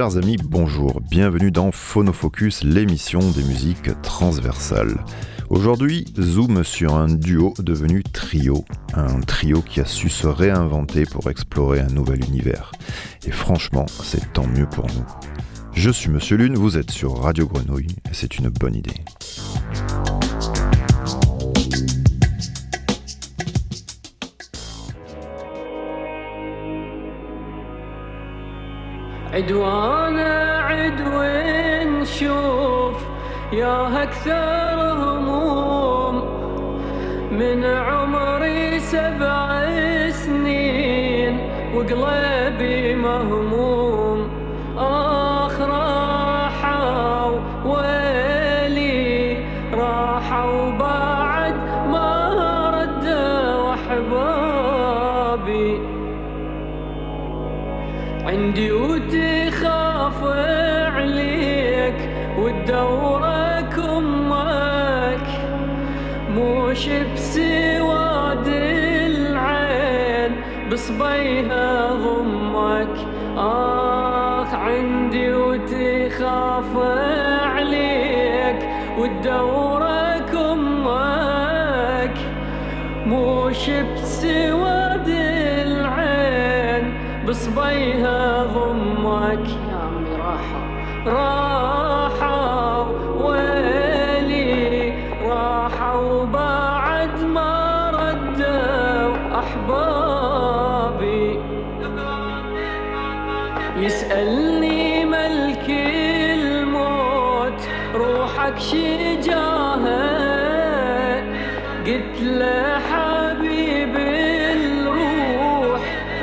Chers amis, bonjour, bienvenue dans Phonofocus, l'émission des musiques transversales. Aujourd'hui, zoom sur un duo devenu trio, un trio qui a su se réinventer pour explorer un nouvel univers. Et franchement, c'est tant mieux pour nous. Je suis Monsieur Lune, vous êtes sur Radio Grenouille, et c'est une bonne idée. عدوانا عدو نشوف يا أكثر هموم. من عمري سبع سنين وقلبي مهموم. يسألني ملك الموت روحك شجاها قلت له حبيب الروح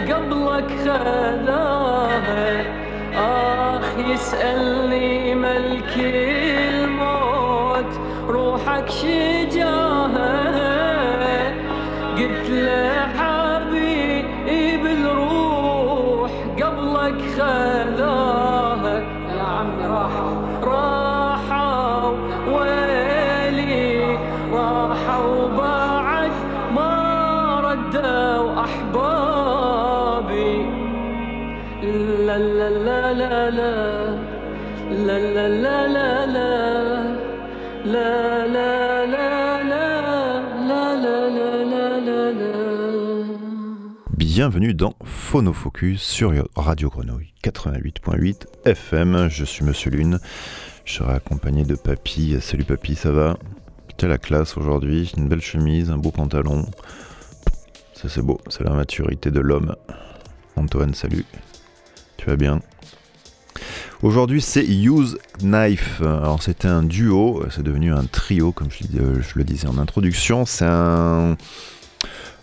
قبلك خذاها. آخ يسألني ملك الموت روحك شجاها Bienvenue dans Phonofocus sur Radio Grenouille 88.8 FM. Je suis Monsieur Lune. Je serai accompagné de Papy. Salut Papy, ça va? T'as la classe aujourd'hui, une belle chemise, un beau pantalon. Ça c'est beau, c'est la maturité de l'homme. Antoine, salut. Tu vas bien? Aujourd'hui, c'est Use Knife. Alors, c'était un duo, c'est devenu un trio, comme je, je le disais en introduction. C'est un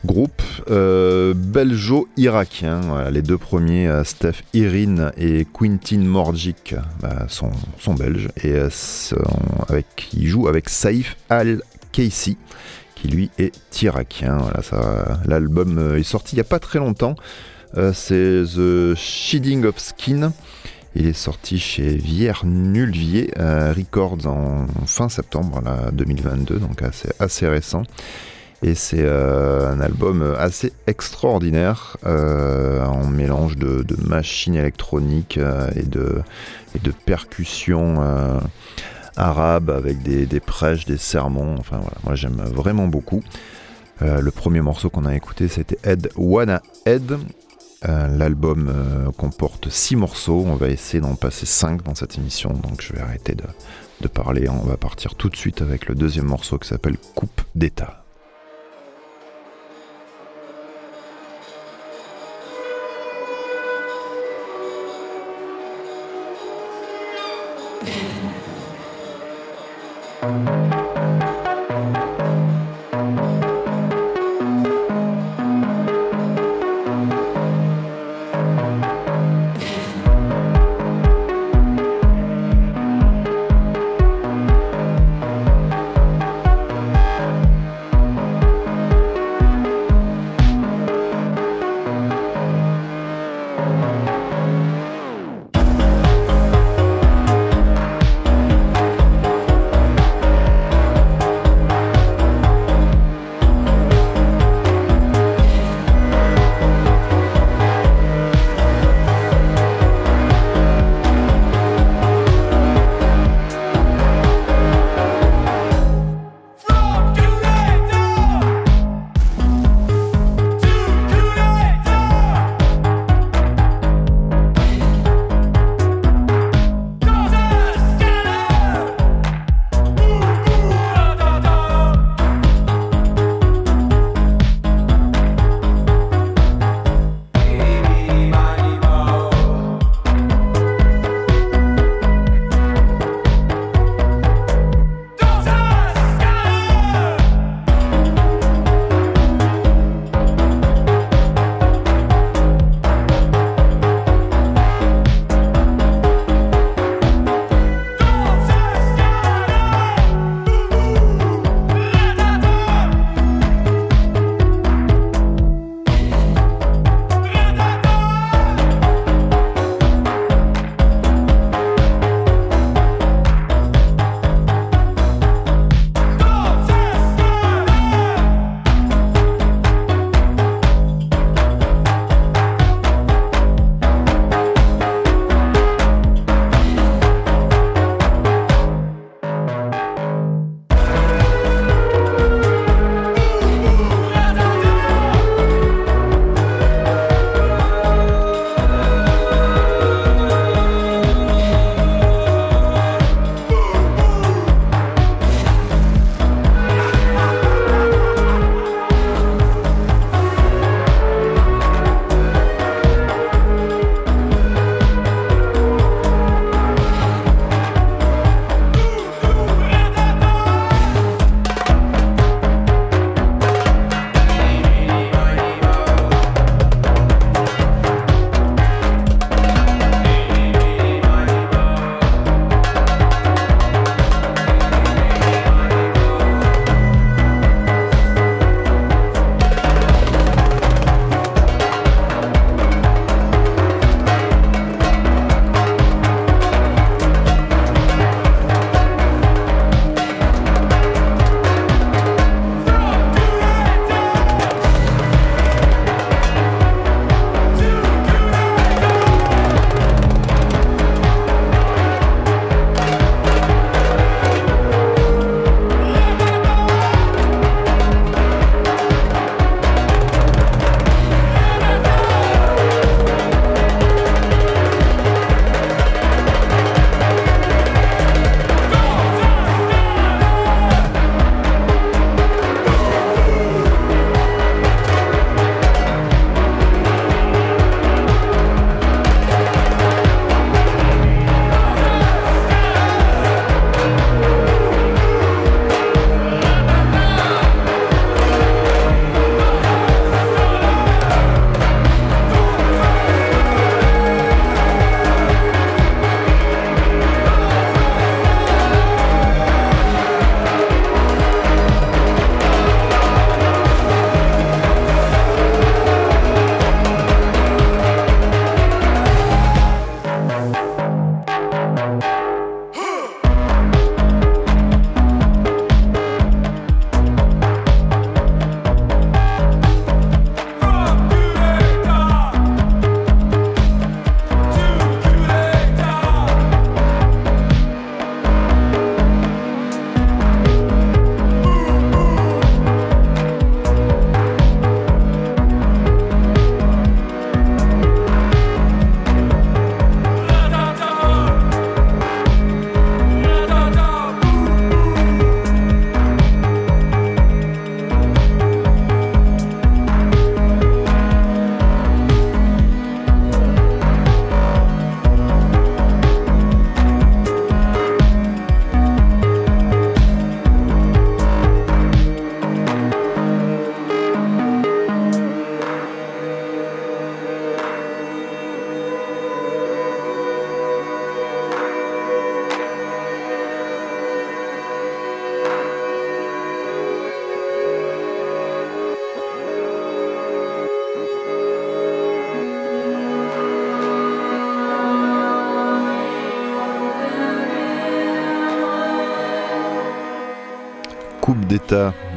groupe euh, belgeo-irakien. Les deux premiers, euh, Steph Irin et Quintin Morgic, bah, sont, sont, belges et euh, avec, ils jouent avec Saif Al-Kaisi, qui lui est irakien. L'album est sorti il n'y a pas très longtemps. C'est The Shedding of Skin. Il est sorti chez Vière Nulvier Records en fin septembre là, 2022, donc assez, assez récent. Et c'est euh, un album assez extraordinaire, euh, en mélange de, machines électroniques euh, et, de, percussions arabes avec des, prêches, des sermons. Enfin voilà, moi j'aime vraiment beaucoup. le premier morceau qu'on a écouté c'était Ed Wanna Ed. L'album comporte 6 morceaux, on va essayer d'en passer 5 dans cette émission, donc je vais arrêter de parler, on va partir tout de suite avec le deuxième morceau qui s'appelle Coupe d'État.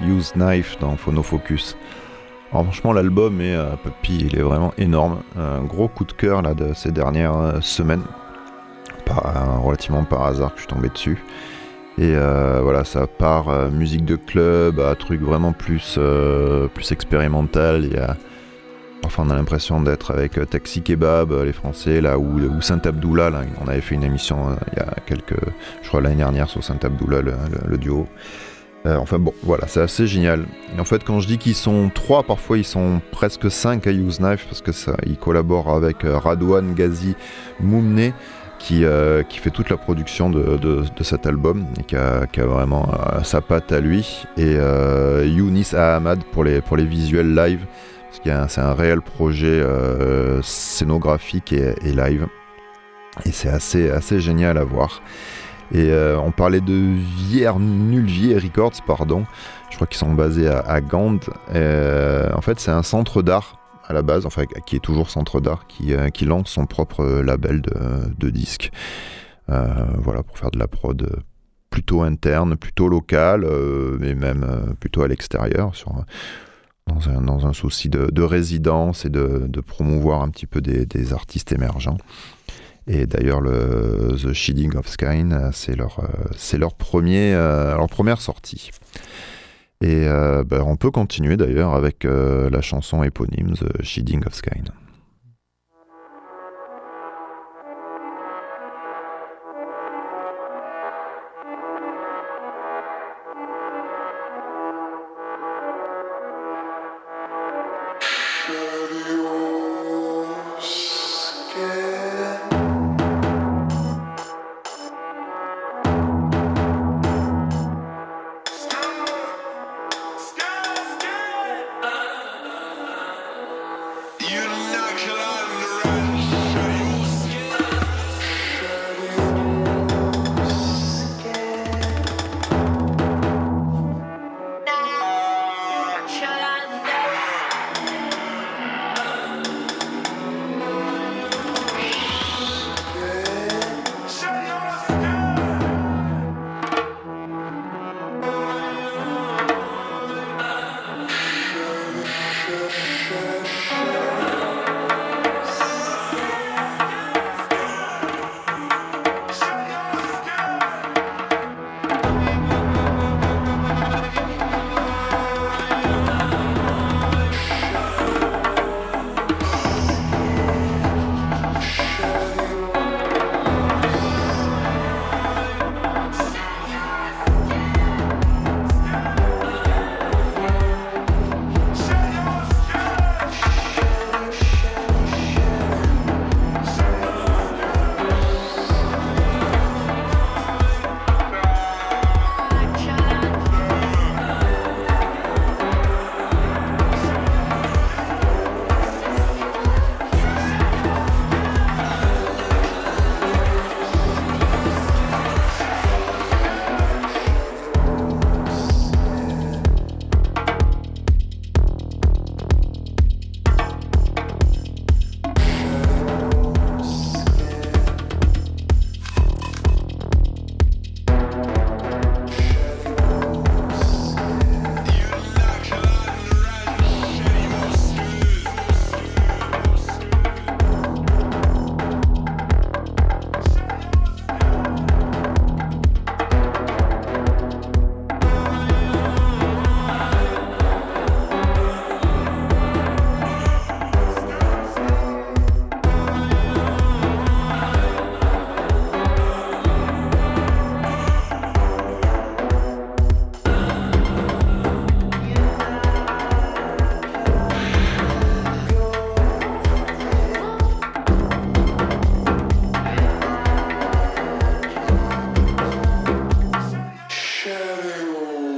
Use Knife dans Phonofocus. Alors franchement l'album est euh, Puppy, il est vraiment énorme. Un gros coup de cœur là de ces dernières euh, semaines. Pas, relativement par hasard que je suis tombé dessus. Et euh, voilà, ça part musique de club à truc vraiment plus, plus expérimental. Il y a, enfin, on a l'impression d'être avec Taxi Kebab, les Français, là, ou, Saint Abdullah. On avait fait une émission il y a quelques, je crois l'année dernière sur Saint Abdullah, le duo. Euh, enfin bon, voilà, c'est assez génial. Et en fait, quand je dis qu'ils sont trois, parfois ils sont presque cinq à Use Knife parce que ça, ils collaborent avec euh, Radouane Ghazi Moumne qui, euh, qui fait toute la production de, de, cet album et qui a, qui a vraiment sa patte à lui. Et Younis Ahmad pour les, pour les visuels live, parce que c'est un réel projet scénographique et, et, live. Et c'est assez, assez génial à voir. Et euh, on parlait de Vier Nulvier Records, pardon. Je crois qu'ils sont basés à, Gand. Euh, en fait, c'est un centre d'art à la base, enfin qui est toujours centre d'art, qui, euh, lance son propre label de, disques. voilà, pour faire de la prod plutôt interne, plutôt locale, mais même plutôt à l'extérieur, dans, un, souci de, de résidence et de, promouvoir un petit peu des artistes émergents. Et d'ailleurs, le The Shielding of Skyne, euh, c'est leur, euh, leur, euh, leur première sortie. Et ben, on peut continuer d'ailleurs avec la chanson éponyme The Shielding of Skyne. Brasil!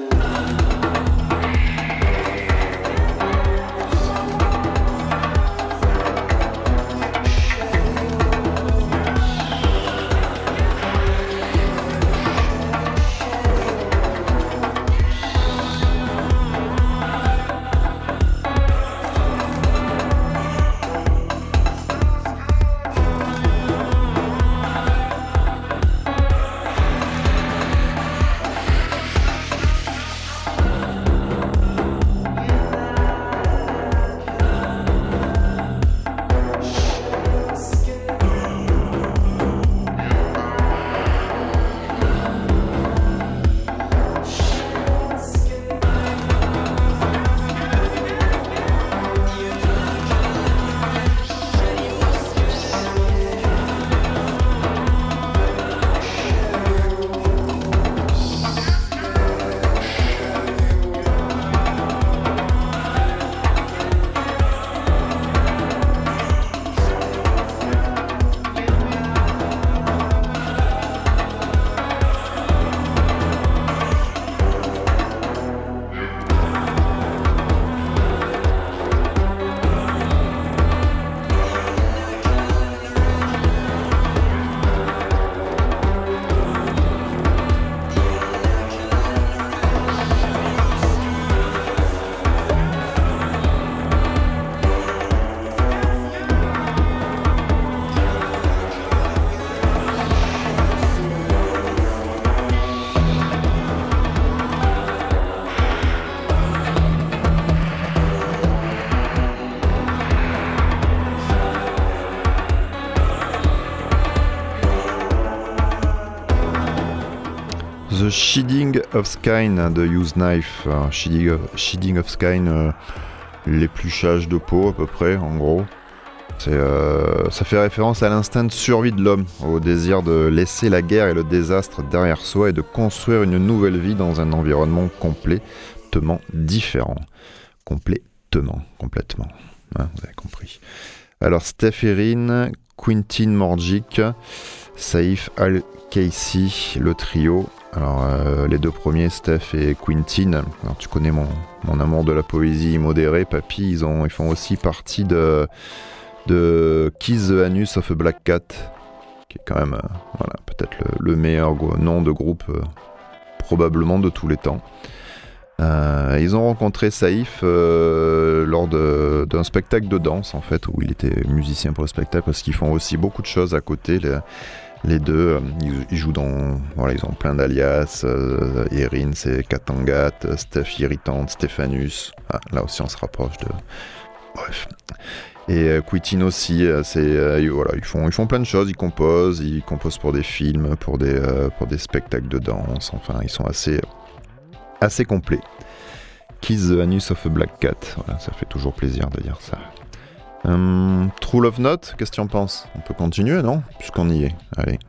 The Shedding of Skyn de Use Knife. Shedding of, Skyn, euh, l'épluchage de peau à peu près, en gros. Euh, ça fait référence à l'instinct de survie de l'homme, au désir de laisser la guerre et le désastre derrière soi et de construire une nouvelle vie dans un environnement complètement différent. Complètement, complètement. Hein, vous avez compris. Alors, Steph Erin, Quintin Morgic, Saif Al-Kaisi, le trio. Alors, euh, les deux premiers, Steph et Quintin. Alors, tu connais mon, amour de la poésie modérée, papy. Ils, ont, ils font aussi partie de Kiss the Anus of a Black Cat, qui est quand même euh, voilà, peut-être le, meilleur nom de groupe euh, probablement de tous les temps. Ils ont rencontré Saïf lors d'un spectacle de danse en fait où il était musicien pour le spectacle parce qu'ils font aussi beaucoup de choses à côté deux. Ils, jouent dans voilà ils ont plein d'alias. Erin c'est Katangat, Steph irritante, Stéphanus. Ah, là aussi on se rapproche de bref. Et euh, Quitin aussi, euh, c'est euh, voilà, ils font ils font plein de choses, ils composent, ils composent pour des films, pour des pour des spectacles de danse, enfin ils sont assez assez complets. Kiss the Anus of a Black Cat, voilà, ça fait toujours plaisir de dire ça. Hum, True Love Note, qu'est-ce que tu en penses? On peut continuer, non? Puisqu'on y est. Allez.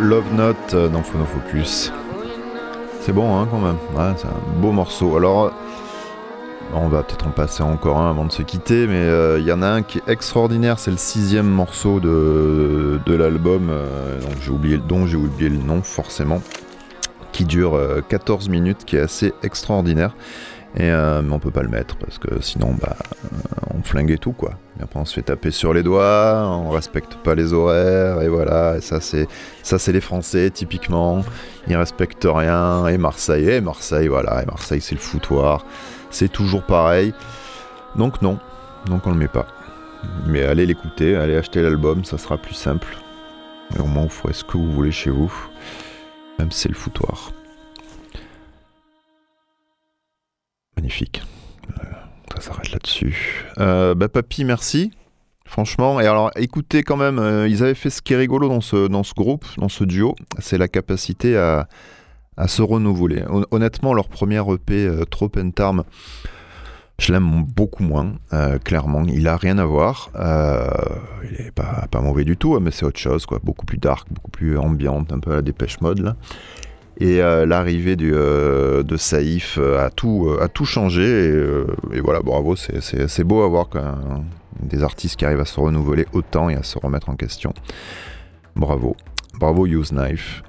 Love Note euh, dans Phonofocus. C'est bon hein, quand même, c'est un beau morceau. Alors on va peut-être en passer encore un avant de se quitter, mais il y en a un qui est extraordinaire, c'est le sixième morceau de, l'album, dont j'ai oublié, oublié le nom forcément, qui dure 14 minutes, qui est assez extraordinaire. Et euh, mais on peut pas le mettre parce que sinon bah euh, on flinguait tout quoi. Et après on se fait taper sur les doigts, on respecte pas les horaires et voilà. Et ça c'est ça c'est les Français typiquement. Ils respectent rien. Et Marseille, et Marseille voilà. Et Marseille c'est le foutoir. C'est toujours pareil. Donc non, donc on le met pas. Mais allez l'écouter, allez acheter l'album, ça sera plus simple. Et au moins vous ferez ce que vous voulez chez vous, même si c'est le foutoir. Magnifique. Euh, ça s'arrête là-dessus. Euh, bah, papy, merci. Franchement, et alors écoutez quand même, euh, ils avaient fait ce qui est rigolo dans ce, dans ce groupe, dans ce duo, c'est la capacité à, à se renouveler. Honnêtement, leur premier EP, Trop Tarm, je l'aime beaucoup moins, clairement. Il a rien à voir. il est pas, pas mauvais du tout, mais c'est autre chose, quoi. Beaucoup plus dark, beaucoup plus ambiante, un peu à la dépêche mode, là. Et euh, l'arrivée euh, de Saïf euh, a tout, changé. Et, voilà, bravo, c'est beau à voir des artistes qui arrivent à se renouveler autant et à se remettre en question. Bravo. Bravo Use Knife.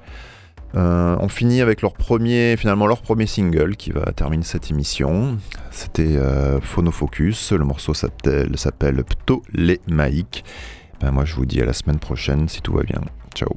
on finit avec leur premier, finalement leur premier single qui va terminer cette émission. C'était Phonofocus. Le morceau s'appelle Ptolémaïque. Ben moi je vous dis à la semaine prochaine si tout va bien. Ciao.